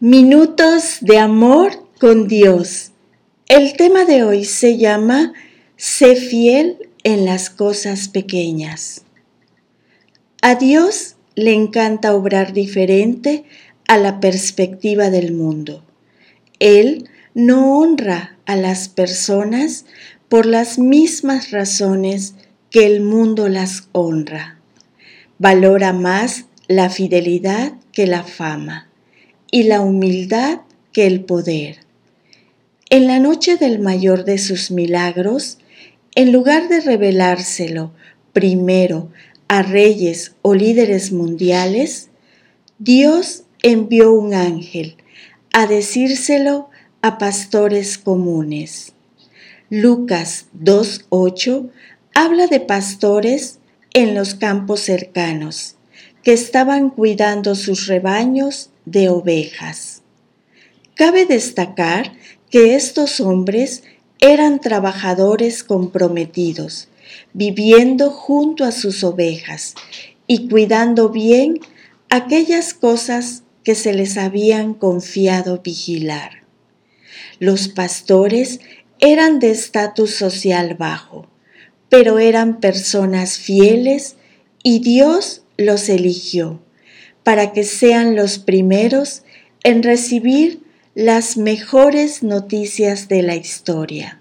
Minutos de amor con Dios. El tema de hoy se llama Sé fiel en las cosas pequeñas. A Dios le encanta obrar diferente a la perspectiva del mundo. Él no honra a las personas por las mismas razones que el mundo las honra. Valora más la fidelidad que la fama y la humildad que el poder. En la noche del mayor de sus milagros, en lugar de revelárselo primero a reyes o líderes mundiales, Dios envió un ángel a decírselo a pastores comunes. Lucas 2.8 habla de pastores en los campos cercanos que estaban cuidando sus rebaños de ovejas. Cabe destacar que estos hombres eran trabajadores comprometidos, viviendo junto a sus ovejas y cuidando bien aquellas cosas que se les habían confiado vigilar. Los pastores eran de estatus social bajo, pero eran personas fieles y Dios los eligió para que sean los primeros en recibir las mejores noticias de la historia.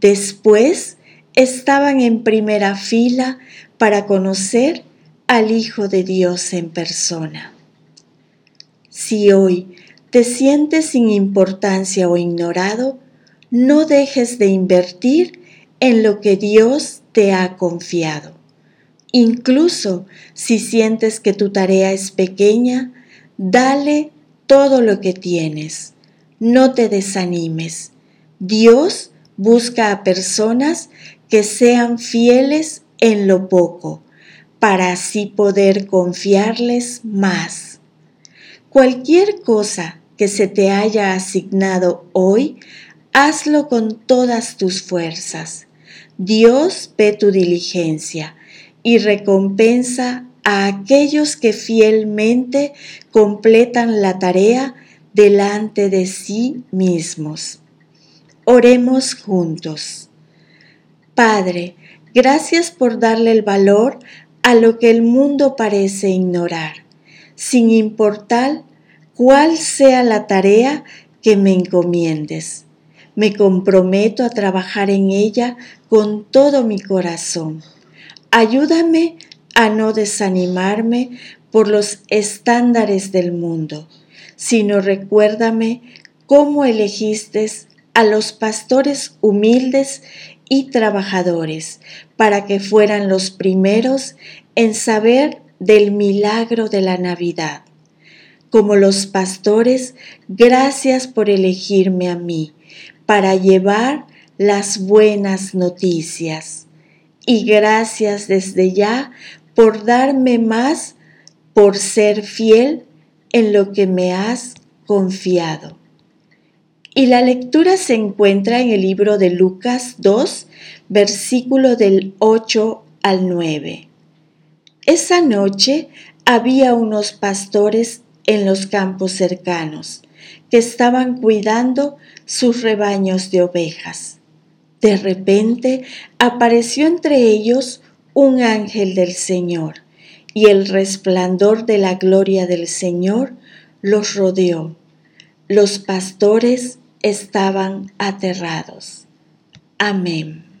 Después estaban en primera fila para conocer al Hijo de Dios en persona. Si hoy te sientes sin importancia o ignorado, no dejes de invertir en lo que Dios te ha confiado. Incluso si sientes que tu tarea es pequeña, dale todo lo que tienes. No te desanimes. Dios busca a personas que sean fieles en lo poco, para así poder confiarles más. Cualquier cosa que se te haya asignado hoy, hazlo con todas tus fuerzas. Dios ve tu diligencia y recompensa a aquellos que fielmente completan la tarea delante de sí mismos. Oremos juntos. Padre, gracias por darle el valor a lo que el mundo parece ignorar, sin importar cuál sea la tarea que me encomiendes. Me comprometo a trabajar en ella con todo mi corazón Ayúdame a no desanimarme por los estándares del mundo, sino recuérdame cómo elegiste a los pastores humildes y trabajadores para que fueran los primeros en saber del milagro de la Navidad. Como los pastores, gracias por elegirme a mí para llevar las buenas noticias y gracias desde ya por darme más, por ser fiel en lo que me has confiado. Y la lectura se encuentra en el libro de Lucas 2, versículo del 8 al 9. Esa noche había unos pastores en los campos cercanos que estaban cuidando sus rebaños de ovejas. De repente apareció entre ellos un ángel del Señor, y el resplandor de la gloria del Señor los rodeó. Los pastores estaban aterrados. Amén.